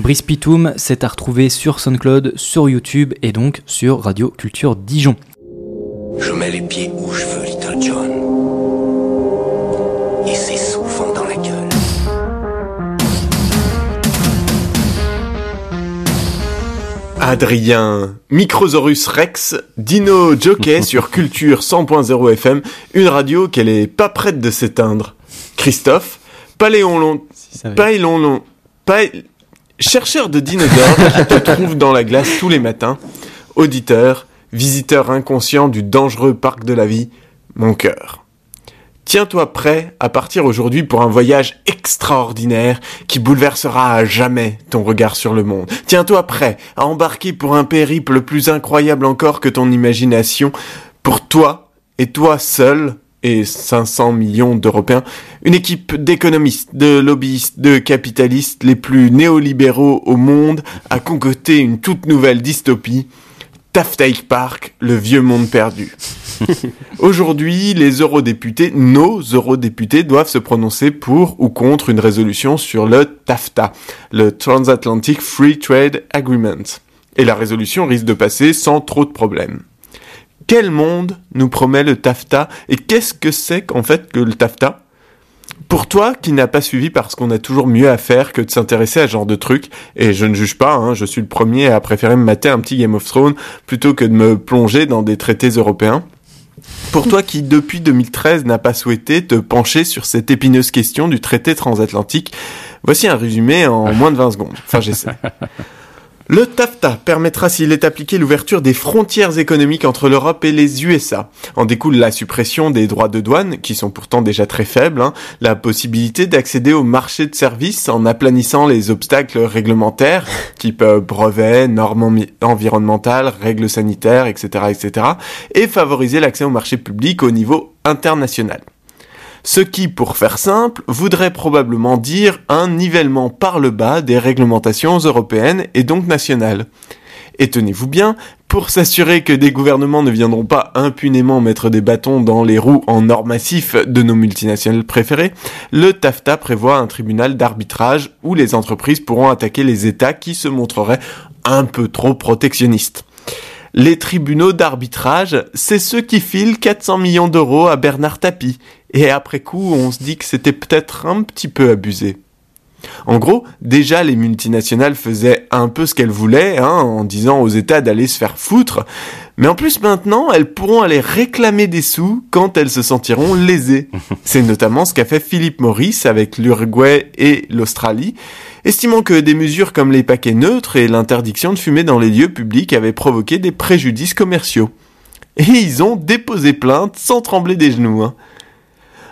Brice Pitoum, c'est à retrouver sur SoundCloud, sur YouTube et donc sur Radio Culture Dijon. Je mets les pieds où je veux, Little John. Et c'est souvent dans la gueule. Adrien, Microsaurus Rex, Dino Jockey sur Culture 100.0 FM, une radio qu'elle est pas prête de s'éteindre. Christophe, Paléon Paléon chercheur de dinosaures qui te trouve dans la glace tous les matins, auditeur, visiteur inconscient du dangereux parc de la vie, mon cœur. Tiens-toi prêt à partir aujourd'hui pour un voyage extraordinaire qui bouleversera à jamais ton regard sur le monde. Tiens-toi prêt à embarquer pour un périple plus incroyable encore que ton imagination, pour toi et toi seul et 500 millions d'Européens, une équipe d'économistes, de lobbyistes, de capitalistes les plus néolibéraux au monde a concocté une toute nouvelle dystopie, Taftaik Park, le vieux monde perdu. Aujourd'hui, les eurodéputés, nos eurodéputés, doivent se prononcer pour ou contre une résolution sur le TAFTA, le Transatlantic Free Trade Agreement. Et la résolution risque de passer sans trop de problèmes. Quel monde nous promet le TAFTA et qu'est-ce que c'est qu'en fait que le TAFTA pour toi qui n'as pas suivi parce qu'on a toujours mieux à faire que de s'intéresser à ce genre de trucs, et je ne juge pas, hein, je suis le premier à préférer me mater un petit Game of Thrones plutôt que de me plonger dans des traités européens. Pour toi qui, depuis 2013, n'a pas souhaité te pencher sur cette épineuse question du traité transatlantique, voici un résumé en moins de 20 secondes. Enfin, j'essaie. Le TAFTA permettra, s'il est appliqué, l'ouverture des frontières économiques entre l'Europe et les USA. En découle la suppression des droits de douane, qui sont pourtant déjà très faibles, hein, la possibilité d'accéder au marché de services en aplanissant les obstacles réglementaires, type euh, brevets, normes environnementales, règles sanitaires, etc., etc., et favoriser l'accès au marché public au niveau international. Ce qui, pour faire simple, voudrait probablement dire un nivellement par le bas des réglementations européennes et donc nationales. Et tenez-vous bien, pour s'assurer que des gouvernements ne viendront pas impunément mettre des bâtons dans les roues en or massif de nos multinationales préférées, le TAFTA prévoit un tribunal d'arbitrage où les entreprises pourront attaquer les États qui se montreraient un peu trop protectionnistes. Les tribunaux d'arbitrage, c'est ceux qui filent 400 millions d'euros à Bernard Tapie, et après coup, on se dit que c'était peut-être un petit peu abusé. En gros, déjà les multinationales faisaient un peu ce qu'elles voulaient, hein, en disant aux États d'aller se faire foutre, mais en plus maintenant, elles pourront aller réclamer des sous quand elles se sentiront lésées. C'est notamment ce qu'a fait Philippe Maurice avec l'Uruguay et l'Australie, estimant que des mesures comme les paquets neutres et l'interdiction de fumer dans les lieux publics avaient provoqué des préjudices commerciaux. Et ils ont déposé plainte sans trembler des genoux. Hein.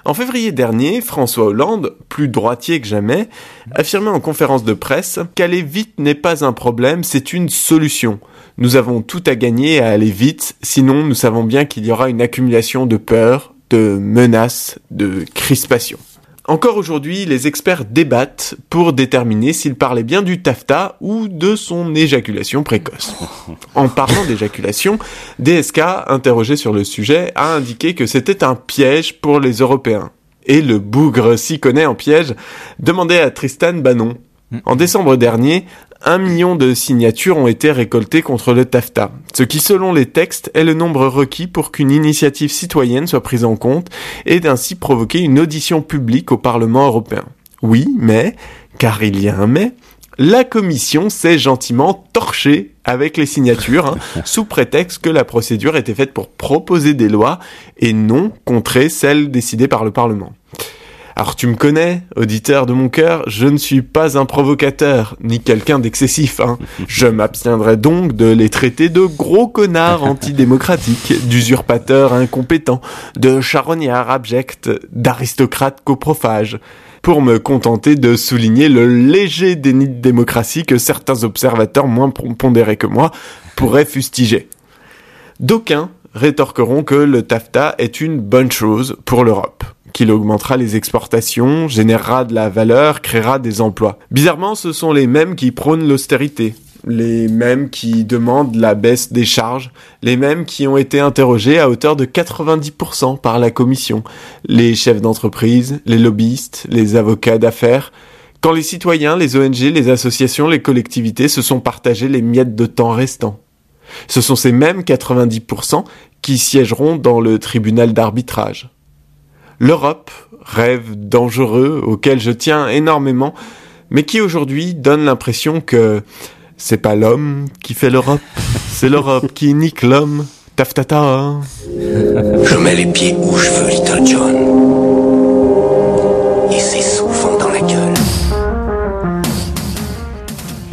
En février dernier, François Hollande, plus droitier que jamais, affirmait en conférence de presse qu'aller vite n'est pas un problème, c'est une solution. Nous avons tout à gagner à aller vite, sinon nous savons bien qu'il y aura une accumulation de peur, de menaces, de crispation. Encore aujourd'hui, les experts débattent pour déterminer s'il parlait bien du taffeta ou de son éjaculation précoce. En parlant d'éjaculation, DSK, interrogé sur le sujet, a indiqué que c'était un piège pour les Européens. Et le bougre s'y connaît en piège, demandait à Tristan Bannon. En décembre dernier, un million de signatures ont été récoltées contre le TAFTA, ce qui selon les textes est le nombre requis pour qu'une initiative citoyenne soit prise en compte et d'ainsi provoquer une audition publique au Parlement européen. Oui, mais, car il y a un mais, la commission s'est gentiment torchée avec les signatures, hein, sous prétexte que la procédure était faite pour proposer des lois et non contrer celles décidées par le Parlement. Alors tu me connais, auditeur de mon cœur, je ne suis pas un provocateur, ni quelqu'un d'excessif. Hein. Je m'abstiendrai donc de les traiter de gros connards antidémocratiques, d'usurpateurs incompétents, de charognards abjects, d'aristocrates coprophages pour me contenter de souligner le léger déni de démocratie que certains observateurs moins pondérés que moi pourraient fustiger. D'aucuns rétorqueront que le TAFTA est une bonne chose pour l'Europe qu'il augmentera les exportations, générera de la valeur, créera des emplois. Bizarrement, ce sont les mêmes qui prônent l'austérité, les mêmes qui demandent la baisse des charges, les mêmes qui ont été interrogés à hauteur de 90% par la commission, les chefs d'entreprise, les lobbyistes, les avocats d'affaires, quand les citoyens, les ONG, les associations, les collectivités se sont partagés les miettes de temps restants. Ce sont ces mêmes 90% qui siégeront dans le tribunal d'arbitrage. L'Europe, rêve dangereux auquel je tiens énormément, mais qui aujourd'hui donne l'impression que c'est pas l'homme qui fait l'Europe, c'est l'Europe qui nique l'homme. Taftata. Je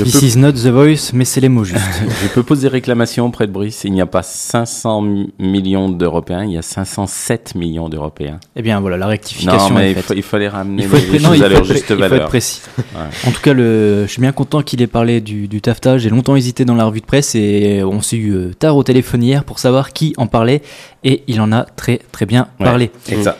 This is not the voice, mais c'est les mots justes. je peux poser réclamation auprès de Brice. Il n'y a pas 500 millions d'Européens, il y a 507 millions d'Européens. Eh bien voilà, la rectification. Non, mais est il, fallait ramener il faut les, choses il à leur être- juste il faut valeur. être précis. Ouais. En tout cas, le, je suis bien content qu'il ait parlé du, du TAFTA. J'ai longtemps hésité dans la revue de presse et on s'est eu euh, tard au téléphone hier pour savoir qui en parlait et il en a très très bien Ouais, parlé. Exact.